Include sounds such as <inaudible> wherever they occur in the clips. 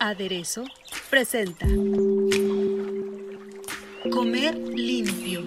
Aderezo presenta Comer limpio.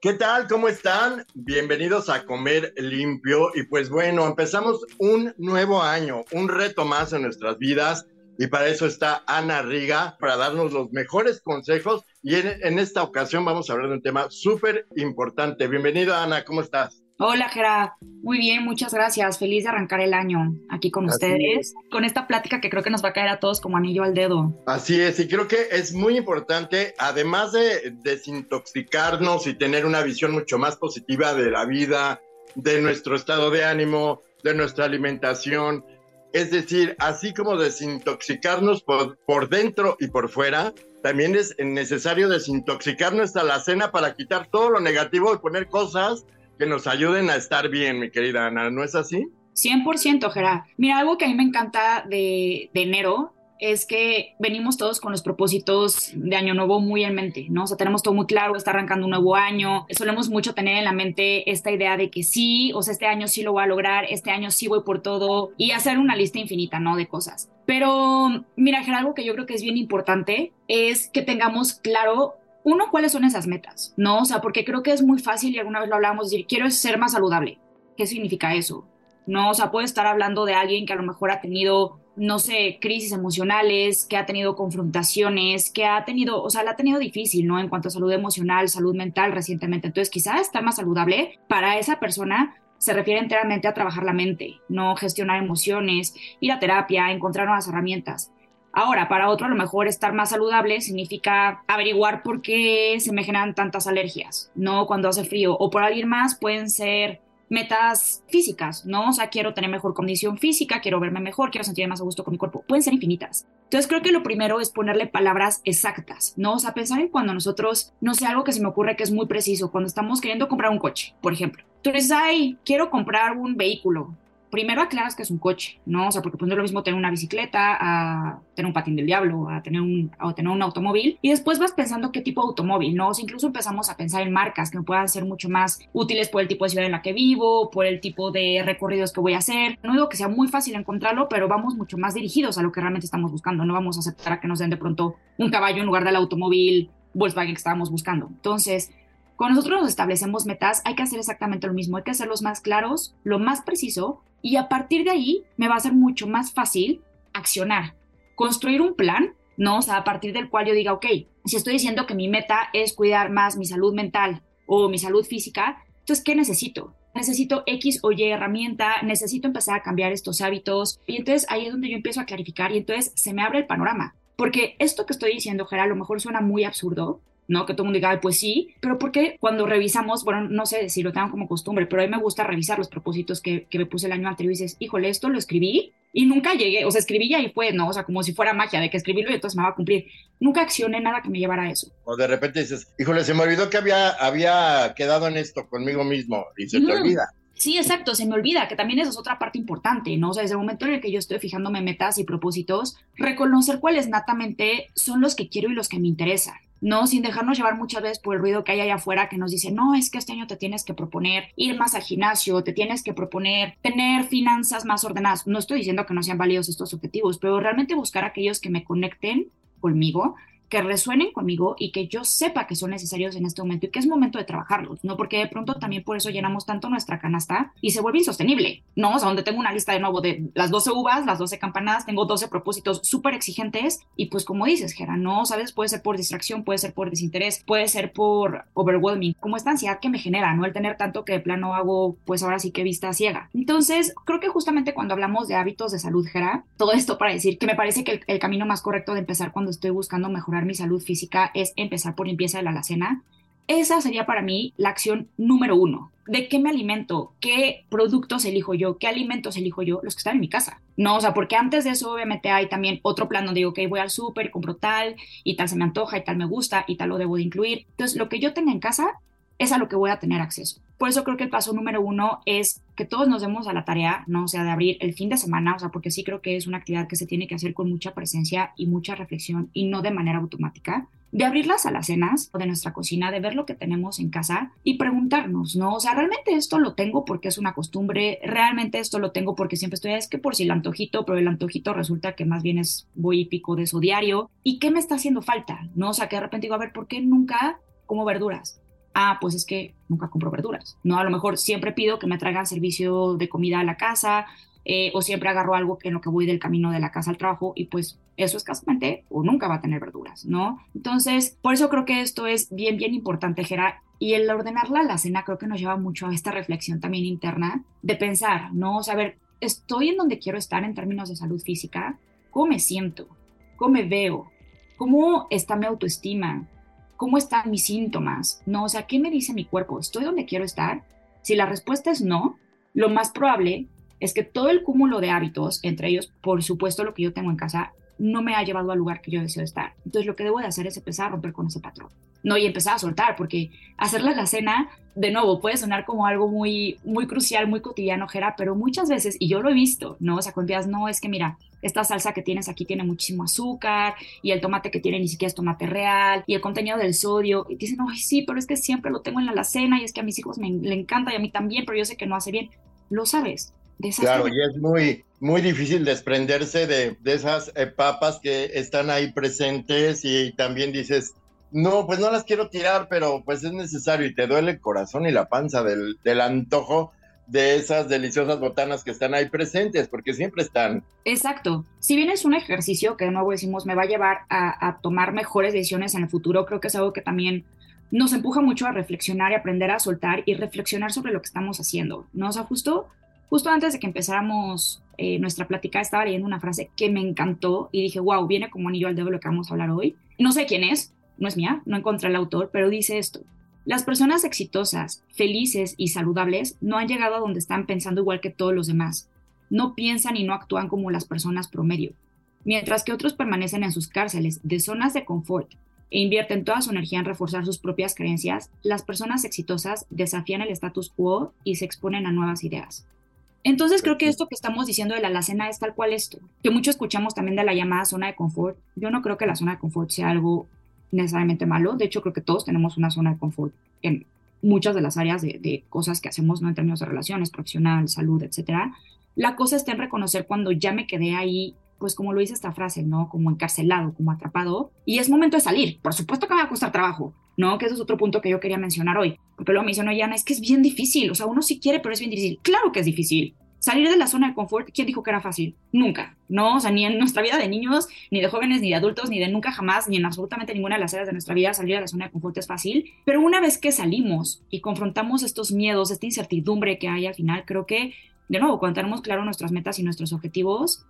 ¿Qué tal? ¿Cómo están? Bienvenidos a Comer Limpio. Y pues bueno, empezamos un nuevo año, un reto más en nuestras vidas. Y para eso está Ana Riga, para darnos los mejores consejos. Y en, esta ocasión vamos a hablar de un tema súper importante. Bienvenida, Ana, ¿cómo estás? Hola, Gera. Muy bien, muchas gracias. Feliz de arrancar el año aquí con Así ustedes, con esta plática que creo que nos va a caer a todos como anillo al dedo. Así es, y creo que es muy importante, además de desintoxicarnos y tener una visión mucho más positiva de la vida, de nuestro estado de ánimo, de nuestra alimentación. Es decir, así como desintoxicarnos por, por dentro y por fuera, también es necesario desintoxicar nuestra alacena para quitar todo lo negativo y poner cosas que nos ayuden a estar bien, mi querida Ana, ¿no es así? 100%, Gera. Mira, algo que a mí me encanta de, enero es que venimos todos con los propósitos de año nuevo muy en mente, ¿no? O sea, tenemos todo muy claro, está arrancando un nuevo año, solemos mucho tener en la mente esta idea de que sí, o sea, este año sí lo voy a lograr, este año sí voy por todo y hacer una lista infinita, ¿no? De cosas. Pero, mira, Ger, algo que yo creo que es bien importante es que tengamos claro uno, cuáles son esas metas, ¿no? O sea, porque creo que es muy fácil y alguna vez lo hablábamos, decir, quiero ser más saludable. ¿Qué significa eso? No, o sea, puede estar hablando de alguien que a lo mejor ha tenido, no sé, crisis emocionales, que ha tenido confrontaciones, que ha tenido, o sea, la ha tenido difícil, ¿no? En cuanto a salud emocional, salud mental recientemente. Entonces, quizá estar más saludable para esa persona se refiere enteramente a trabajar la mente, no gestionar emociones, ir a terapia, encontrar nuevas herramientas. Ahora, para otro, a lo mejor estar más saludable significa averiguar por qué se me generan tantas alergias, ¿no? Cuando hace frío. O por alguien más pueden ser metas físicas, ¿no? O sea, quiero tener mejor condición física, quiero verme mejor, quiero sentirme más a gusto con mi cuerpo. Pueden ser infinitas. Entonces, creo que lo primero es ponerle palabras exactas, ¿no? O sea, pensar en cuando nosotros, no sé, algo que se me ocurre que es muy preciso, cuando estamos queriendo comprar un coche, por ejemplo. Tú dices, ay, quiero comprar un vehículo primero aclaras que es un coche, ¿no? O sea, porque pues no es lo mismo tener una bicicleta a tener un patín del diablo, a tener un, a tener un automóvil. Y después vas pensando qué tipo de automóvil, ¿no? O incluso empezamos a pensar en marcas que me puedan ser mucho más útiles por el tipo de ciudad en la que vivo, por el tipo de recorridos que voy a hacer. No digo que sea muy fácil encontrarlo, pero vamos mucho más dirigidos a lo que realmente estamos buscando. No vamos a aceptar a que nos den de pronto un caballo en lugar del automóvil Volkswagen que estábamos buscando. Entonces, cuando nosotros nos establecemos metas, hay que hacer exactamente lo mismo, hay que hacerlos más claros, lo más preciso, y a partir de ahí me va a ser mucho más fácil accionar, construir un plan, ¿no? O sea, a partir del cual yo diga, ok, si estoy diciendo que mi meta es cuidar más mi salud mental o mi salud física, entonces, ¿qué necesito? Necesito X o Y herramienta, necesito empezar a cambiar estos hábitos. Y entonces ahí es donde yo empiezo a clarificar y entonces se me abre el panorama. Porque esto que estoy diciendo, Gerard, a lo mejor suena muy absurdo, ¿no? Que todo el mundo diga, "Ay, pues sí, pero porque cuando revisamos, bueno, no sé si lo tengan como costumbre, pero a mí me gusta revisar los propósitos que, que me puse el año anterior y dices, híjole, esto lo escribí y nunca llegué, o sea, escribí y ahí fue, ¿no? O sea, como si fuera magia de que escribirlo y entonces me va a cumplir. Nunca accioné nada que me llevara a eso. O de repente dices, híjole, se me olvidó que había, había quedado en esto conmigo mismo y se te olvida. Sí, exacto, se me olvida que también esa es otra parte importante, ¿no? O sea, desde el momento en el que yo estoy fijándome metas y propósitos, reconocer cuáles natamente son los que quiero y los que me interesan. No, sin dejarnos llevar muchas veces por el ruido que hay allá afuera que nos dice, no, es que este año te tienes que proponer ir más al gimnasio, te tienes que proponer tener finanzas más ordenadas. No estoy diciendo que no sean válidos estos objetivos, pero realmente buscar aquellos que me conecten conmigo, que resuenen conmigo y que yo sepa que son necesarios en este momento y que es momento de trabajarlos, ¿no? Porque de pronto también por eso llenamos tanto nuestra canasta y se vuelve insostenible, ¿no? O sea, donde tengo una lista de nuevo de las 12 uvas, las 12 campanadas, tengo 12 propósitos súper exigentes y pues como dices, Gera, no, ¿sabes? Puede ser por distracción, puede ser por desinterés, puede ser por overwhelming, como esta ansiedad que me genera, ¿no? El tener tanto que de plano hago, pues ahora sí que vista ciega. Entonces, creo que justamente cuando hablamos de hábitos de salud, Gera, todo esto para decir que me parece que el, el camino más correcto de empezar cuando estoy buscando mejorar mi salud física es empezar por limpieza de la alacena. Esa sería para mí la acción número uno. ¿De qué me alimento? ¿Qué productos elijo yo? ¿Qué alimentos elijo yo? Los que están en mi casa. No, o sea, porque antes de eso obviamente hay también otro plan donde digo, ok, voy al súper, compro tal y tal se me antoja y tal me gusta y tal lo debo de incluir. Entonces, lo que yo tenga en casa es a lo que voy a tener acceso. Por eso creo que el paso número uno es que todos nos demos a la tarea, ¿no? O sea, de abrir el fin de semana, o sea, porque sí creo que es una actividad que se tiene que hacer con mucha presencia y mucha reflexión y no de manera automática de abrir las alacenas o de nuestra cocina, de ver lo que tenemos en casa y preguntarnos, ¿no? O sea, ¿realmente esto lo tengo porque es una costumbre? ¿Realmente esto lo tengo porque siempre estoy, es que por si el antojito, pero el antojito resulta que más bien es voy y pico de eso diario? ¿Y qué me está haciendo falta? ¿No? O sea, que de repente digo, a ver, ¿por qué nunca como verduras? Ah, pues es que nunca compro verduras, ¿no? A lo mejor siempre pido que me traigan servicio de comida a la casa, eh, o siempre agarro algo en lo que voy del camino de la casa al trabajo y pues eso escasamente o nunca va a tener verduras, ¿no? Entonces, por eso creo que esto es bien, bien importante. Y el ordenarla la cena creo que nos lleva mucho a esta reflexión también interna de pensar, ¿no? O sea, a estoy en donde quiero estar en términos de salud física, ¿cómo me siento? ¿Cómo me veo? ¿Cómo está mi autoestima? ¿Cómo están mis síntomas? No, o sea, ¿qué me dice mi cuerpo? ¿Estoy donde quiero estar? Si la respuesta es no, lo más probable es que todo el cúmulo de hábitos, entre ellos, por supuesto, lo que yo tengo en casa, no me ha llevado al lugar que yo deseo estar. Entonces, lo que debo de hacer es empezar a romper con ese patrón. No, y empezar a soltar, porque hacerle la cena, de nuevo, puede sonar como algo muy, muy crucial, muy cotidiano, Jera, pero muchas veces, y yo lo he visto, ¿no? O sea, cuando no, es que mira, esta salsa que tienes aquí tiene muchísimo azúcar, y el tomate que tiene ni siquiera es tomate real, y el contenido del sodio, y dicen, ay, sí, pero es que siempre lo tengo en la alacena, y es que a mis hijos me, le encanta, y a mí también, pero yo sé que no hace bien. Lo sabes, Claro, y es muy, muy difícil desprenderse de, de esas eh, papas que están ahí presentes y también dices, no, pues no las quiero tirar, pero pues es necesario y te duele el corazón y la panza del, del antojo de esas deliciosas botanas que están ahí presentes, porque siempre están. Exacto. Si bien es un ejercicio que de nuevo decimos me va a llevar a, a, tomar mejores decisiones en el futuro, creo que es algo que también nos empuja mucho a reflexionar y aprender a soltar y reflexionar sobre lo que estamos haciendo. ¿no? O sea, justo Justo antes de que empezáramos eh, nuestra plática, estaba leyendo una frase que me encantó y dije, wow, viene como anillo al dedo lo que vamos a hablar hoy. No sé quién es, no es mía, no encontré el autor, pero dice esto. Las personas exitosas, felices y saludables no han llegado a donde están pensando igual que todos los demás. No piensan y no actúan como las personas promedio. Mientras que otros permanecen en sus cárceles de zonas de confort e invierten toda su energía en reforzar sus propias creencias, las personas exitosas desafían el status quo y se exponen a nuevas ideas. Entonces creo que esto que estamos diciendo de la alacena es tal cual esto, que mucho escuchamos también de la llamada zona de confort. Yo no creo que la zona de confort sea algo necesariamente malo, de hecho creo que todos tenemos una zona de confort en muchas de las áreas de, cosas que hacemos, ¿no? En términos de relaciones, profesional, salud, etcétera. La cosa está en reconocer cuando ya me quedé ahí pues como lo dice esta frase, ¿no? Como encarcelado, como atrapado, y es momento de salir. Por supuesto que me va a costar trabajo, ¿no? Que ese es otro punto que yo quería mencionar hoy, porque luego me dicen, Yana, es que es bien difícil, o sea, uno sí quiere, pero es bien difícil. Claro que es difícil. Salir de la zona de confort, ¿quién dijo que era fácil? Nunca, ¿no? O sea, ni en nuestra vida de niños, ni de jóvenes, ni de adultos, ni de nunca jamás, ni en absolutamente ninguna de las áreas de nuestra vida salir de la zona de confort es fácil. Pero una vez que salimos y confrontamos estos miedos, esta incertidumbre que hay al final, creo que, de nuevo, cuando tenemos claro nuestras metas y nuestros objetivos,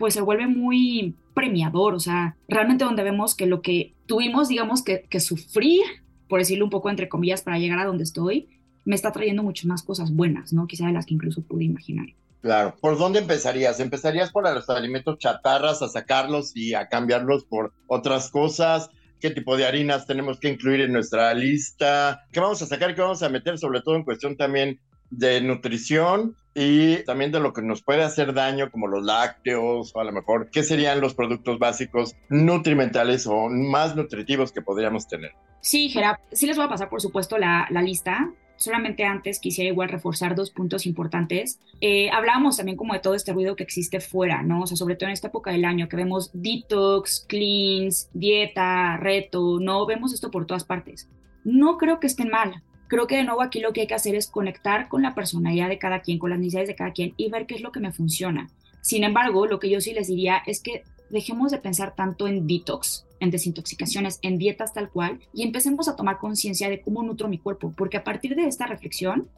pues se vuelve muy premiador, o sea, realmente donde vemos que lo que tuvimos, digamos, que, que sufrir, por decirlo un poco entre comillas, para llegar a donde estoy, me está trayendo muchas más cosas buenas, ¿no? Quizá de las que incluso pude imaginar. Claro. ¿Por dónde empezarías? ¿Empezarías por los alimentos chatarras, a sacarlos y a cambiarlos por otras cosas? ¿Qué tipo de harinas tenemos que incluir en nuestra lista? ¿Qué vamos a sacar qué vamos a meter? Sobre todo en cuestión también de nutrición y también de lo que nos puede hacer daño, como los lácteos, o a lo mejor, ¿qué serían los productos básicos nutrimentales o más nutritivos que podríamos tener? Sí, Gerard, sí les voy a pasar, por supuesto, la, la lista. Solamente antes quisiera igual reforzar dos puntos importantes. Eh, hablábamos también como de todo este ruido que existe fuera, ¿no? O sea, sobre todo en esta época del año que vemos detox, cleans, dieta, reto, ¿no? Vemos esto por todas partes. No creo que estén mal creo que de nuevo aquí lo que hay que hacer es conectar con la personalidad de cada quien, con las necesidades de cada quien y ver qué es lo que me funciona. Sin embargo, lo que yo sí les diría es que dejemos de pensar tanto en detox, en desintoxicaciones, en dietas tal cual, y empecemos a tomar conciencia de cómo nutro mi cuerpo, porque a partir de esta reflexión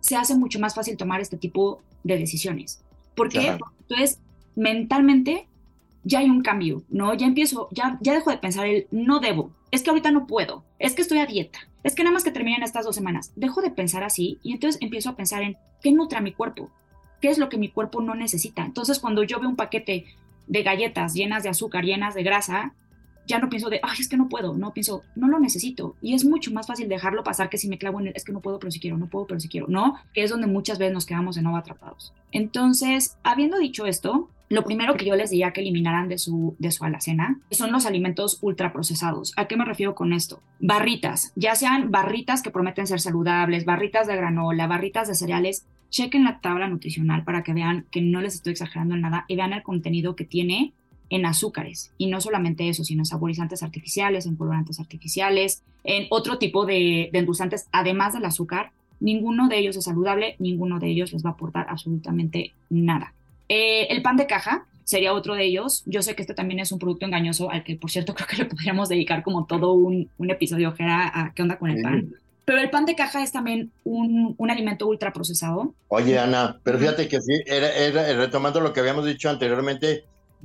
se hace mucho más fácil tomar este tipo de decisiones. Porque entonces mentalmente ya hay un cambio, ¿no? Ya empiezo, ya, ya dejo de pensar el no debo, es que ahorita no puedo, es que estoy a dieta, es que nada más que terminen estas dos semanas. Dejo de pensar así y entonces empiezo a pensar en qué nutre a mi cuerpo, qué es lo que mi cuerpo no necesita. Entonces, cuando yo veo un paquete de galletas llenas de azúcar, llenas de grasa, ya no pienso de, ay, es que no puedo, no pienso, no lo necesito. Y es mucho más fácil dejarlo pasar que si me clavo en el, es que no puedo, pero si quiero, no puedo, pero si quiero, ¿no? Que es donde muchas veces nos quedamos de nuevo atrapados. Entonces, habiendo dicho esto, lo primero que yo les diría que eliminaran de su, de su alacena son los alimentos ultraprocesados. ¿A qué me refiero con esto? Barritas, ya sean barritas que prometen ser saludables, barritas de granola, barritas de cereales, chequen la tabla nutricional para que vean que no les estoy exagerando en nada y vean el contenido que tiene en azúcares. Y no solamente eso, sino en saborizantes artificiales, en colorantes artificiales, en otro tipo de, de endulzantes, además del azúcar. Ninguno de ellos es saludable, ninguno de ellos les va a aportar absolutamente nada. Eh, el pan de caja sería otro de ellos. Yo sé que este también es un producto engañoso al que, por cierto, <laughs> creo que le podríamos dedicar como todo un, un episodio, Jera, a qué onda con el pan. Pero el pan de caja es también un, un alimento ultraprocesado. Oye, Ana, pero fíjate que sí, era, era, retomando lo que habíamos dicho anteriormente,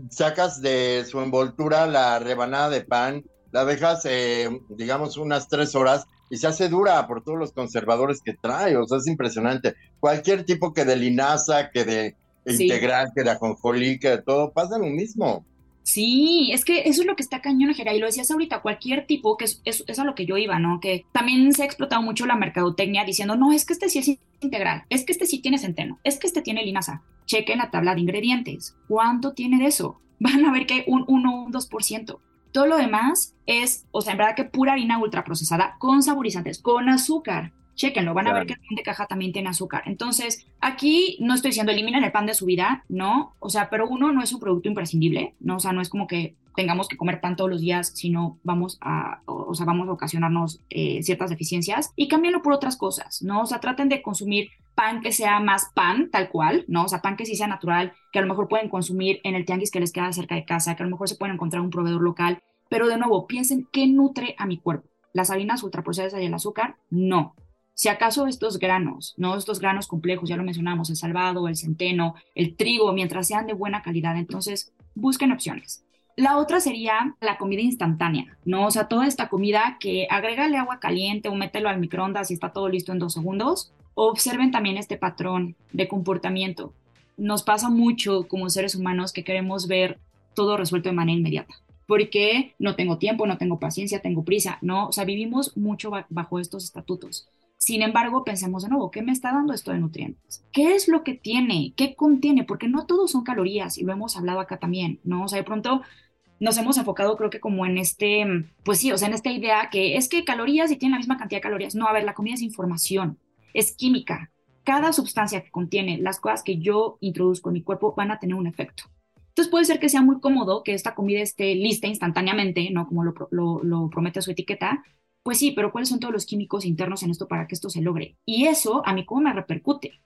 sacas de su envoltura la rebanada de pan, la dejas, eh, digamos, unas tres horas y se hace dura por todos los conservadores que trae. O sea, es impresionante. Cualquier tipo que de linaza, que de sí. integral, que de ajonjolí, que de todo, pasa lo mismo. Sí, es que eso es lo que está cañón, Jera, y lo decías ahorita, cualquier tipo, que es, es, es, a lo que yo iba, ¿no? Que también se ha explotado mucho la mercadotecnia diciendo, no, es que este sí es integral, es que este sí tiene centeno, es que este tiene linaza. Chequen la tabla de ingredientes. ¿Cuánto tiene de eso? <laughs> Van a ver que un 1 un 2%. Todo lo demás es, o sea, en verdad que pura harina ultraprocesada con saborizantes, con azúcar. Chequenlo, van claro. a ver que el pan de caja también tiene azúcar. Entonces, aquí no estoy diciendo eliminen el pan de su vida, no, o sea, pero uno no es un producto imprescindible, ¿no? O sea, no es como que tengamos que comer pan todos los días, sino vamos a, o sea, vamos a ocasionarnos eh, ciertas deficiencias y cámbienlo por otras cosas, ¿no? O sea, traten de consumir pan que sea más pan, tal cual, ¿no? O sea, pan que sí sea natural, que a lo mejor pueden consumir en el tianguis que les queda cerca de casa, que a lo mejor se pueden encontrar un proveedor local, pero de nuevo, piensen qué nutre a mi cuerpo. Las harinas ultraprocesadas y el azúcar, no. Si acaso estos granos, no estos granos complejos, ya lo mencionamos, el salvado, el centeno, el trigo, mientras sean de buena calidad, entonces busquen opciones. La otra sería la comida instantánea, ¿no? O sea, toda esta comida que agrégale agua caliente o mételo al microondas y está todo listo en dos segundos. Observen también este patrón de comportamiento. Nos pasa mucho como seres humanos que queremos ver todo resuelto de manera inmediata. Porque no tengo tiempo, no tengo paciencia, tengo prisa, ¿no? O sea, vivimos mucho bajo estos estatutos. Sin embargo, pensemos de nuevo, ¿qué me está dando esto de nutrientes? ¿Qué es lo que tiene? ¿Qué contiene? Porque no todos son calorías y lo hemos hablado acá también, ¿no? O sea, de pronto nos hemos enfocado creo que como en este, pues sí, o sea, en esta idea que es que calorías y tienen la misma cantidad de calorías. No, a ver, la comida es información, es química. Cada sustancia que contiene las cosas que yo introduzco en mi cuerpo van a tener un efecto. Entonces puede ser que sea muy cómodo que esta comida esté lista instantáneamente, ¿no? Como lo, lo, lo promete su etiqueta, pues sí, pero ¿cuáles son todos los químicos internos en esto para que esto se logre? Y eso a mí cómo me repercute,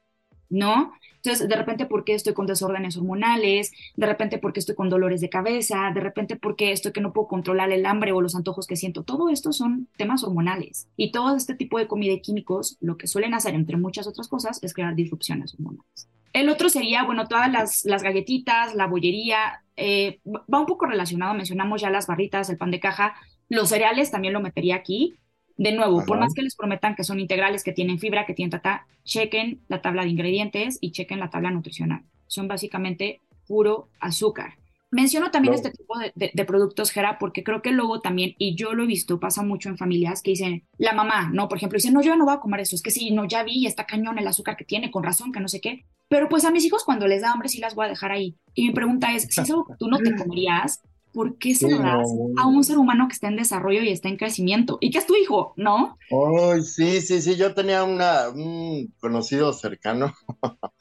¿no? Entonces, de repente, ¿por qué estoy con desórdenes hormonales? De repente, ¿por qué estoy con dolores de cabeza? De repente, ¿por qué estoy que no puedo controlar el hambre o los antojos que siento? Todo esto son temas hormonales. Y todo este tipo de comida y químicos, lo que suelen hacer, entre muchas otras cosas, es crear disrupciones hormonales. El otro sería, bueno, todas las, las galletitas, la bollería, eh, va un poco relacionado, mencionamos ya las barritas, el pan de caja, los cereales también lo metería aquí. De nuevo, Ajá. por más que les prometan que son integrales, que tienen fibra, que tienen tata, chequen la tabla de ingredientes y chequen la tabla nutricional. Son básicamente puro azúcar. Menciono también no. este tipo de, de, de, productos, Gera, porque creo que luego también, y yo lo he visto, pasa mucho en familias que dicen, la mamá, ¿no? Por ejemplo, dice, no, yo no voy a comer eso, es que sí, no, ya vi, está cañón el azúcar que tiene, con razón, que no sé qué. Pero pues a mis hijos cuando les da hambre sí las voy a dejar ahí. Y mi pregunta es, si es algo que tú no te <laughs> comerías, ¿por qué se lo das a un ser humano que está en desarrollo y está en crecimiento? Y que es tu hijo, ¿no? Oh, sí, sí, sí, yo tenía una, un conocido cercano. <laughs>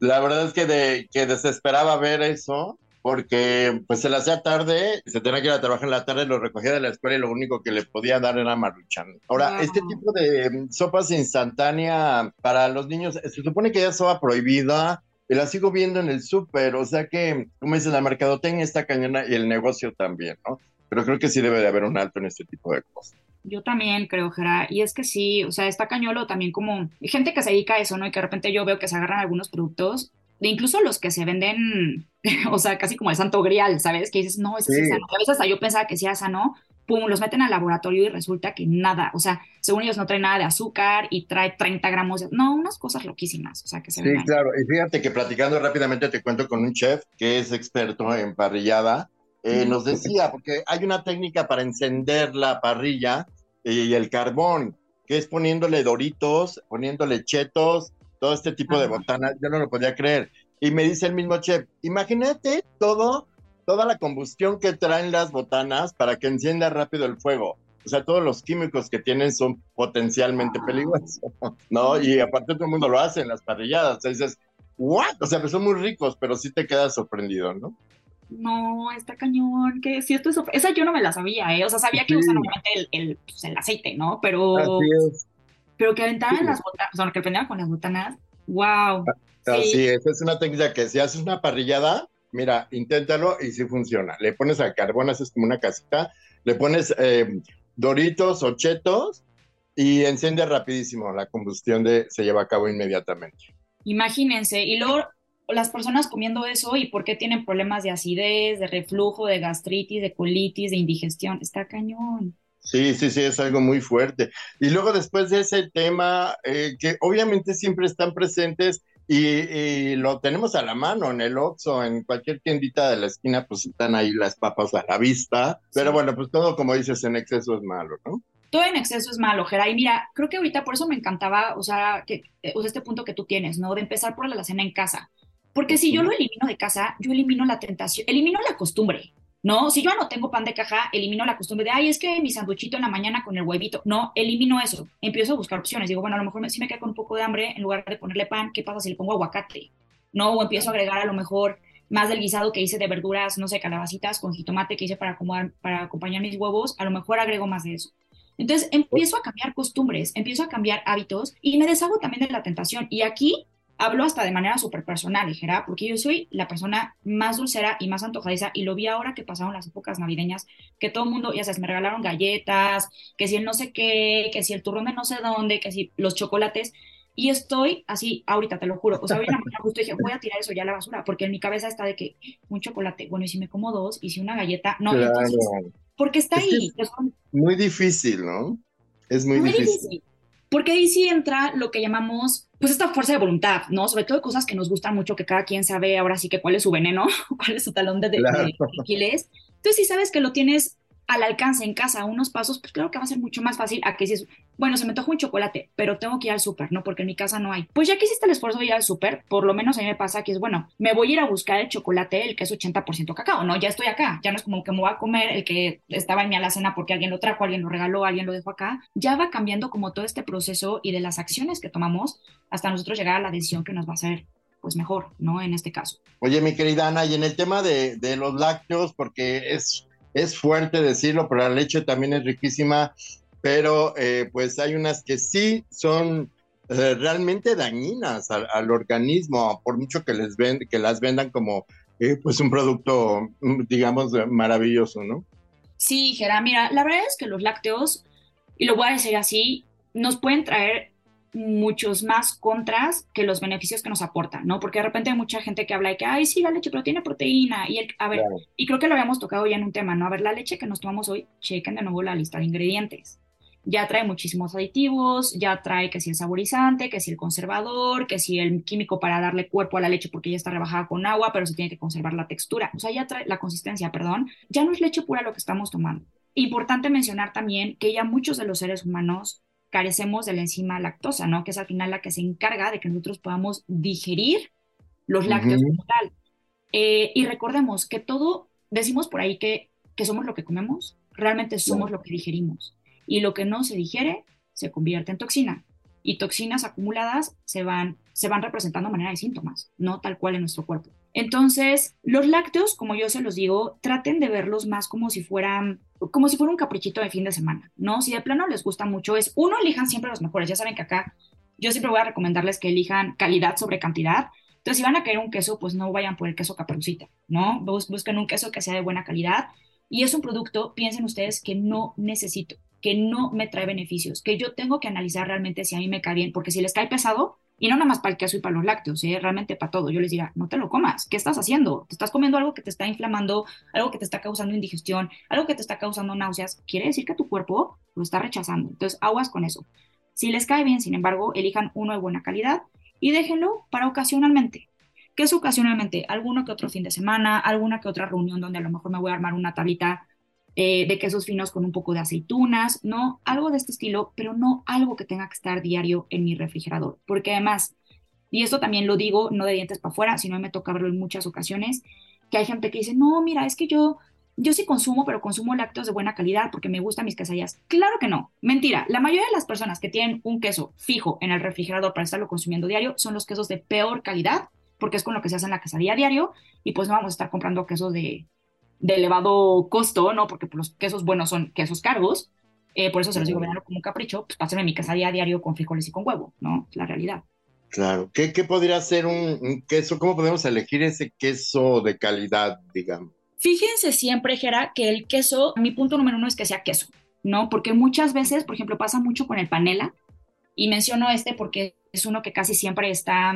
la verdad es que, de, que desesperaba ver eso porque pues se le hacía tarde, se tenía que ir a trabajar en la tarde, lo recogía de la escuela y lo único que le podía dar era maruchan. Ahora, wow. este tipo de sopas instantáneas para los niños, se supone que ya estaba prohibida, y la sigo viendo en el súper, o sea que, como dices, la mercadotecnia está cañona y el negocio también, ¿no? Pero creo que sí debe de haber un alto en este tipo de cosas. Yo también creo, Gerard, y es que sí, o sea, está cañolo también como gente que se dedica a eso, ¿no? Y que de repente yo veo que se agarran algunos productos, de incluso los que se venden, <laughs> o sea, casi como el santo grial, ¿sabes? Que dices, no, ese sí. es sano. A veces hasta yo pensaba que sí era sano, pum, los meten al laboratorio y resulta que nada, o sea, según ellos no trae nada de azúcar y trae 30 gramos de, no, unas cosas loquísimas, o sea, que se Sí, claro, y fíjate que platicando rápidamente te cuento con un chef que es experto en parrillada, eh, nos decía, porque hay una técnica para encender la parrilla y el carbón, que es poniéndole doritos, poniéndole chetos, todo este tipo de Ajá. botanas, yo no lo podía creer. Y me dice el mismo chef, imagínate todo, toda la combustión que traen las botanas para que encienda rápido el fuego. O sea, todos los químicos que tienen son potencialmente peligrosos, <laughs> ¿no? Y aparte todo el mundo lo hace en las parrilladas. O sea, dices, ¿what? O sea, pues son muy ricos, pero sí te quedas sorprendido, ¿no? No, está cañón, que si esto es, esa yo no me la sabía, ¿eh? O sea, sabía que Sí. usan obviamente el, el, pues, el aceite, ¿no? Pero, Así es. pero que aventaban Sí. las botanas, o sea, que prendían con las botanas, wow. Así es, es una técnica que si haces una parrillada, mira, inténtalo y sí funciona. Le pones al carbón, haces como una casita, le pones eh, doritos o chetos y enciende rapidísimo. La combustión de, se lleva a cabo inmediatamente. Imagínense, y luego las personas comiendo eso y por qué tienen problemas de acidez, de reflujo, de gastritis, de colitis, de indigestión, está cañón. Sí, sí, sí, es algo muy fuerte. Y luego después de ese tema, eh, que obviamente siempre están presentes y, y lo tenemos a la mano en el Oxxo, en cualquier tiendita de la esquina, pues están ahí las papas a la vista. Pero Sí. bueno, pues todo como dices, en exceso es malo, ¿no? Todo en exceso es malo, Geray. Mira, creo que ahorita por eso me encantaba, o sea, que, eh, o sea, este punto que tú tienes, ¿no? De empezar por la cena en casa. Porque si yo lo elimino de casa, yo elimino la tentación, elimino la costumbre, ¿no? Si yo no tengo pan de caja, elimino la costumbre de, ay, es que mi sanduchito en la mañana con el huevito. No, elimino eso. Empiezo a buscar opciones. Digo, bueno, a lo mejor me, si me queda con un poco de hambre, en lugar de ponerle pan, ¿qué pasa si le pongo aguacate? ¿No? O empiezo a agregar a lo mejor más del guisado que hice de verduras, no sé, calabacitas con jitomate que hice para, acomodar, para acompañar mis huevos, a lo mejor agrego más de eso. Entonces empiezo a cambiar costumbres, empiezo a cambiar hábitos y me deshago también de la tentación. Y aquí hablo hasta de manera súper personal, ligera, porque yo soy la persona más dulcera y más antojadiza y lo vi ahora que pasaron las épocas navideñas, que todo el mundo, ya sabes, me regalaron galletas, que si el no sé qué, que si el turrón de no sé dónde, que si los chocolates. Y estoy así, ahorita te lo juro. O sea, hoy en la mañana justo dije, voy a tirar eso ya a la basura, porque en mi cabeza está de que un chocolate, bueno, y si me como dos, y si una galleta, no, Claro. entonces, porque está Es ahí. es muy difícil, ¿no? Es muy, Muy difícil. difícil. Porque ahí sí entra lo que llamamos, pues esta fuerza de voluntad, ¿no? Sobre todo cosas que nos gustan mucho, que cada quien sabe ahora sí que cuál es su veneno, <laughs> cuál es su talón de, de- Claro. de Aquiles. Entonces, si sabes que lo tienes al alcance en casa, unos pasos, pues claro que va a ser mucho más fácil a que si es, bueno, se me antoja un chocolate, pero tengo que ir al súper, ¿no? Porque en mi casa no hay. Pues ya que hiciste el esfuerzo de ir al súper, por lo menos a mí me pasa que es, bueno, me voy a ir a buscar el chocolate, el que es 80% cacao, ¿no? Ya estoy acá, ya no es como que me voy a comer el que estaba en mi alacena porque alguien lo trajo, alguien lo regaló, alguien lo dejó acá. Ya va cambiando como todo este proceso y de las acciones que tomamos hasta nosotros llegar a la decisión que nos va a hacer, pues mejor, ¿no? En este caso. Oye, mi querida Ana, y en el tema de, de los lácteos, porque es, es fuerte decirlo, pero la leche también es riquísima, pero eh, pues hay unas que sí son eh, realmente dañinas al, organismo, por mucho que les ven, que las vendan como eh, pues un producto, mm, digamos, maravilloso, ¿no? Sí, Gera, mira, la verdad es que los lácteos, y lo voy a decir así, nos pueden traer muchos más contras que los beneficios que nos aportan, ¿no? Porque de repente hay mucha gente que habla de que, ay, sí, la leche, pero tiene proteína. Y el, a ver, Claro. y creo que lo habíamos tocado ya en un tema, ¿no? A ver, la leche que nos tomamos hoy, chequen de nuevo la lista de ingredientes. Ya trae muchísimos aditivos, ya trae que si el saborizante, que si el conservador, que si el químico para darle cuerpo a la leche porque ya está rebajada con agua, pero se tiene que conservar la textura. O sea, ya trae la consistencia, perdón. Ya no es leche pura lo que estamos tomando. Importante mencionar también que ya muchos de los seres humanos carecemos de la enzima lactosa, ¿no? Que es al final la que se encarga de que nosotros podamos digerir los lácteos como tal. Eh, y recordemos que todo, decimos por ahí que, que somos lo que comemos, realmente somos lo que digerimos. Y lo que no se digiere se convierte en toxina. Y toxinas acumuladas se van, se van representando a manera de síntomas, no tal cual en nuestro cuerpo. Entonces, los lácteos, como yo se los digo, traten de verlos más como si fueran, como si fuera un caprichito de fin de semana, ¿no? Si de plano les gusta mucho, es uno, elijan siempre los mejores. Ya saben que acá yo siempre voy a recomendarles que elijan calidad sobre cantidad. Entonces, si van a querer un queso, pues no vayan por el queso caperucita, ¿no? Bus- Busquen un queso que sea de buena calidad. Y es un producto, piensen ustedes, que no necesito, que no me trae beneficios, que yo tengo que analizar realmente si a mí me cae bien, porque si les cae pesado, Y no nada más para el queso y para los lácteos, ¿eh? realmente para todo. Yo les diría, no te lo comas. ¿Qué estás haciendo? Te estás comiendo algo que te está inflamando, algo que te está causando indigestión, algo que te está causando náuseas. Quiere decir que tu cuerpo lo está rechazando. Entonces, aguas con eso. Si les cae bien, sin embargo, elijan uno de buena calidad y déjenlo para ocasionalmente. ¿Qué es ocasionalmente? Alguno que otro fin de semana, alguna que otra reunión donde a lo mejor me voy a armar una tablita eh, de quesos finos con un poco de aceitunas, ¿no? Algo de este estilo, pero no algo que tenga que estar diario en mi refrigerador, porque además, y esto también lo digo, no de dientes para afuera, sino me toca verlo en muchas ocasiones, que hay gente que dice, no, mira, es que yo, yo sí consumo, pero consumo lácteos de buena calidad porque me gustan mis quesadillas. Claro que no, mentira. La mayoría de las personas que tienen un queso fijo en el refrigerador para estarlo consumiendo diario son los quesos de peor calidad, porque es con lo que se hace en la quesadilla diario, y pues no vamos a estar comprando quesos de, de elevado costo, ¿no? Porque los quesos buenos son quesos cargos. Eh, por eso se los digo, veanlo como un capricho, pues pásenme mi quesadilla a diario con frijoles y con huevo, ¿no? La realidad. Claro. ¿Qué, qué podría ser un, queso? ¿Cómo podemos elegir ese queso de calidad, digamos? Fíjense siempre, Jera, que el queso, mi punto número uno es que sea queso, ¿no? Porque muchas veces, por ejemplo, pasa mucho con el panela, y menciono este porque es uno que casi siempre está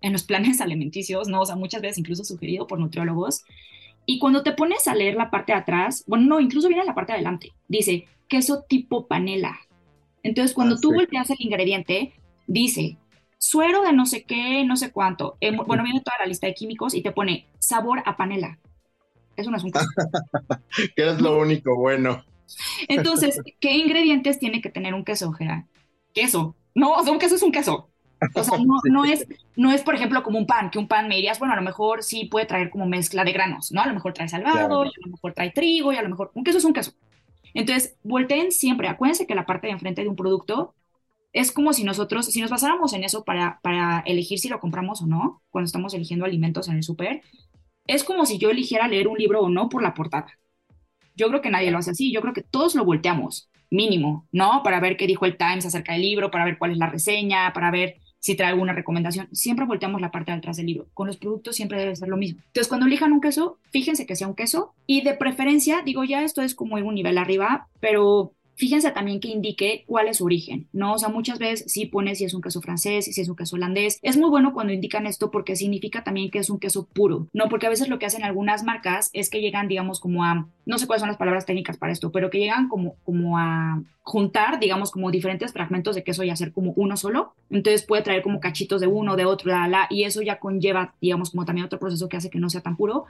en los planes <laughs> alimenticios, ¿no? O sea, muchas veces incluso sugerido por nutriólogos, y cuando te pones a leer la parte de atrás, bueno, no, incluso viene la parte de adelante, dice queso tipo panela. Entonces, cuando ah, tú volteas el ingrediente, dice suero de no sé qué, no sé cuánto. Eh, bueno, viene toda la lista de químicos y te pone sabor a panela. Eso no es un queso. <laughs> que es lo único bueno. Entonces, ¿qué ingredientes tiene que tener un queso, Gerard? Queso. No, o sea, un queso es un queso. O sea, no, es, no es, por ejemplo, como un pan, que un pan me dirías, bueno, a lo mejor sí puede traer como mezcla de granos, ¿no? A lo mejor trae salvado, y a lo mejor trae trigo, y a lo mejor un queso es un queso. Entonces, volteen siempre, acuérdense que la parte de enfrente de un producto es como si nosotros, si nos basáramos en eso para, para elegir si lo compramos o no, cuando estamos eligiendo alimentos en el súper, es como si yo eligiera leer un libro o no por la portada. Yo creo que nadie lo hace así, yo creo que todos lo volteamos, mínimo, ¿no? Para ver qué dijo el Times acerca del libro, para ver cuál es la reseña, para ver si trae alguna recomendación, siempre volteamos la parte de atrás del libro. Con los productos siempre debe ser lo mismo. Entonces, cuando elijan un queso, fíjense que sea un queso y de preferencia, digo ya, esto es como un nivel arriba, pero Fíjense también que indique cuál es su origen, ¿no? O sea, muchas veces sí pone si es un queso francés, si es un queso holandés. Es muy bueno cuando indican esto porque significa también que es un queso puro, ¿no? Porque a veces lo que hacen algunas marcas es que llegan, digamos, como a, no sé cuáles son las palabras técnicas para esto, pero que llegan como, como a juntar, digamos, como diferentes fragmentos de queso y hacer como uno solo. Entonces puede traer como cachitos de uno, de otro, la, la, y eso ya conlleva, digamos, como también otro proceso que hace que no sea tan puro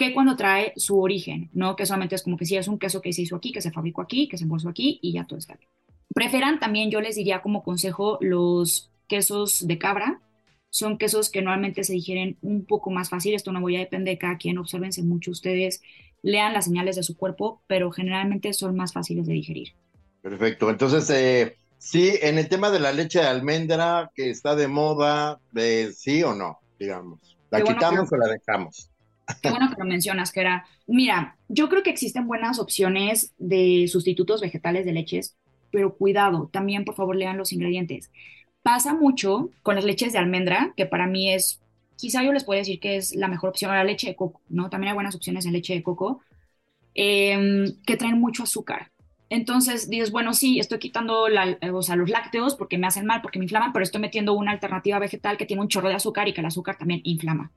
que cuando trae su origen, ¿no? Que solamente es como que sí, es un queso que se hizo aquí, que se fabricó aquí, que se embolsó aquí y ya todo está bien. Preferan también, yo les diría como consejo, los quesos de cabra. Son quesos que normalmente se digieren un poco más fácil. Esto no voy a depender de cada quien. Obsérvense mucho ustedes, lean las señales de su cuerpo, pero generalmente son más fáciles de digerir. Perfecto. Entonces, eh, sí, en el tema de la leche de almendra, que está de moda, de sí o no, digamos. ¿La quitamos o la dejamos? Qué bueno que lo mencionas, que mira, yo creo que existen buenas opciones de sustitutos vegetales de leches, pero cuidado, también por favor lean los ingredientes. Pasa mucho con las leches de almendra, que para mí es, quizá yo les puedo decir que es la mejor opción, la leche de coco, ¿no? También hay buenas opciones en leche de coco, em, que traen mucho azúcar. Entonces dices, bueno, sí, estoy quitando la, o sea, los lácteos porque me hacen mal, porque me inflaman, pero estoy metiendo una alternativa vegetal que tiene un chorro de azúcar y que el azúcar también inflama.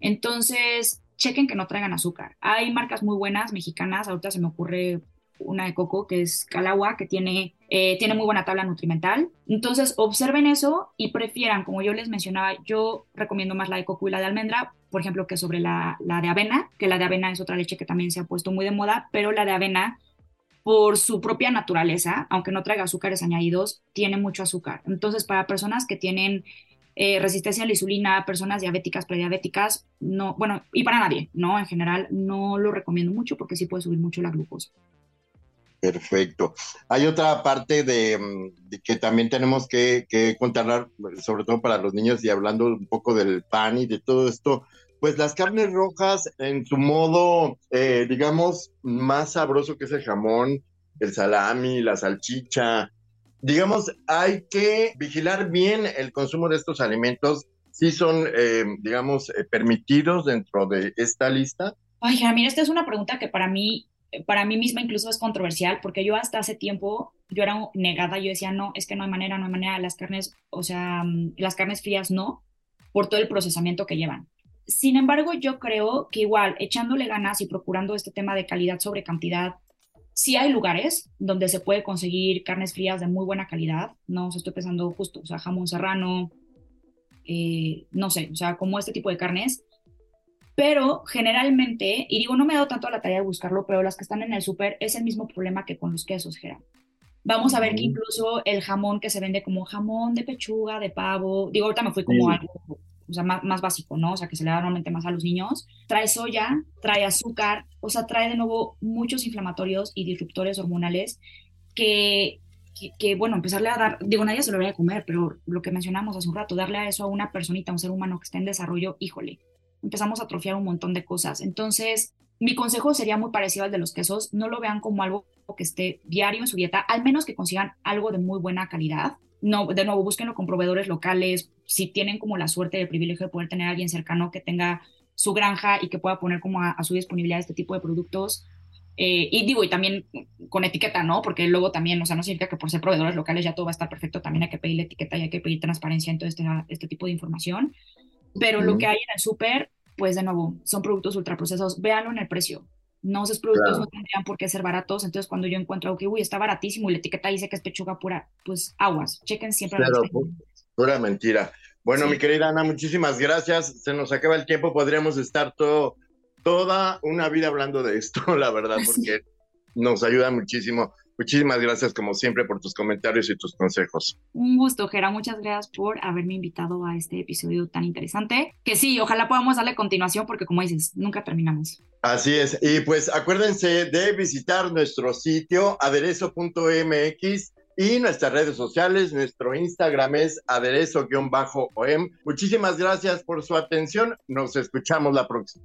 Entonces, chequen que no traigan azúcar. Hay marcas muy buenas mexicanas, ahorita se me ocurre una de coco que es Calagua, que tiene, eh, tiene muy buena tabla nutrimental. Entonces, observen eso y prefieran, como yo les mencionaba, yo recomiendo más la de coco y la de almendra, por ejemplo, que sobre la, la de avena, que la de avena es otra leche que también se ha puesto muy de moda, pero la de avena, por su propia naturaleza, aunque no traiga azúcares añadidos, tiene mucho azúcar. Entonces, para personas que tienen eh, resistencia a la insulina, personas diabéticas, prediabéticas, no, bueno, y para nadie, ¿no? En general, no lo recomiendo mucho porque sí puede subir mucho la glucosa. Perfecto. Hay otra parte de, mm, que también tenemos que, contar, sobre todo para los niños y hablando un poco del pan y de todo esto, pues las carnes rojas en su modo, eh, digamos, más sabroso que es el jamón, el salami, la salchicha, digamos, hay que vigilar bien el consumo de estos alimentos, si son, eh, digamos, eh, permitidos dentro de esta lista. Ay, mira, esta es una pregunta que para mí para mí misma incluso es controversial porque yo hasta hace tiempo yo era negada, yo decía, no, es que no hay manera, no hay manera, las carnes, o sea, mm, las carnes frías no, por todo el procesamiento que llevan. Sin embargo, yo creo que igual, echándole ganas y procurando este tema de calidad sobre cantidad, sí hay lugares donde se puede conseguir carnes frías de muy buena calidad, no o estoy pensando justo, o sea, jamón serrano, eh, no sé, o sea, como este tipo de carnes, pero generalmente, y digo, no me he dado tanto la tarea de buscarlo, pero las que están en el súper es el mismo problema que con los quesos, Gerard. Vamos a ver que incluso el jamón que se vende como jamón de pechuga, de pavo, digo, ahorita me fui como algo o sea, más, más, básico, ¿no? O sea, que se le da normalmente más a los niños, trae soya, trae azúcar, o sea, trae de nuevo muchos inflamatorios y disruptores hormonales que, que, bueno, empezarle a dar, digo, nadie se lo debería comer, pero lo que mencionamos hace un rato, darle a eso a una personita, a un ser humano que esté en desarrollo, híjole, empezamos a atrofiar un montón de cosas. Entonces, mi consejo sería muy parecido al de los quesos, no lo vean como algo que esté diario en su dieta, al menos que consigan algo de muy buena calidad. No, de nuevo, búsquenlo con proveedores locales, si tienen como la suerte de privilegio de poder tener a alguien cercano que tenga su granja y que pueda poner como a, su disponibilidad este tipo de productos. Eh, y digo, y también con etiqueta, ¿no? Porque luego también, o sea, no significa que por ser proveedores locales ya todo va a estar perfecto, también hay que pedir la etiqueta y hay que pedir transparencia en todo este, este tipo de información. Pero lo que hay en el súper, pues de nuevo, son productos ultraprocesados, véanlo en el precio. No, esos productos no tendrían por qué ser baratos. Entonces, cuando yo encuentro algo que, uy, está baratísimo y la etiqueta dice que es pechuga pura, pues aguas, chequen siempre. Pero, pura mentira. Bueno, mi querida Ana, muchísimas gracias. Se nos acaba el tiempo. Podríamos estar todo, toda una vida hablando de esto, <laughs> la verdad, porque nos ayuda muchísimo. Muchísimas gracias, como siempre, por tus comentarios y tus consejos. Un gusto, Gera. Muchas gracias por haberme invitado a este episodio tan interesante. Que sí, ojalá podamos darle continuación, porque como dices, nunca terminamos. Así es. Y pues acuérdense de visitar nuestro sitio aderezo.mx y nuestras redes sociales. Nuestro Instagram es aderezo-om. Muchísimas gracias por su atención. Nos escuchamos la próxima.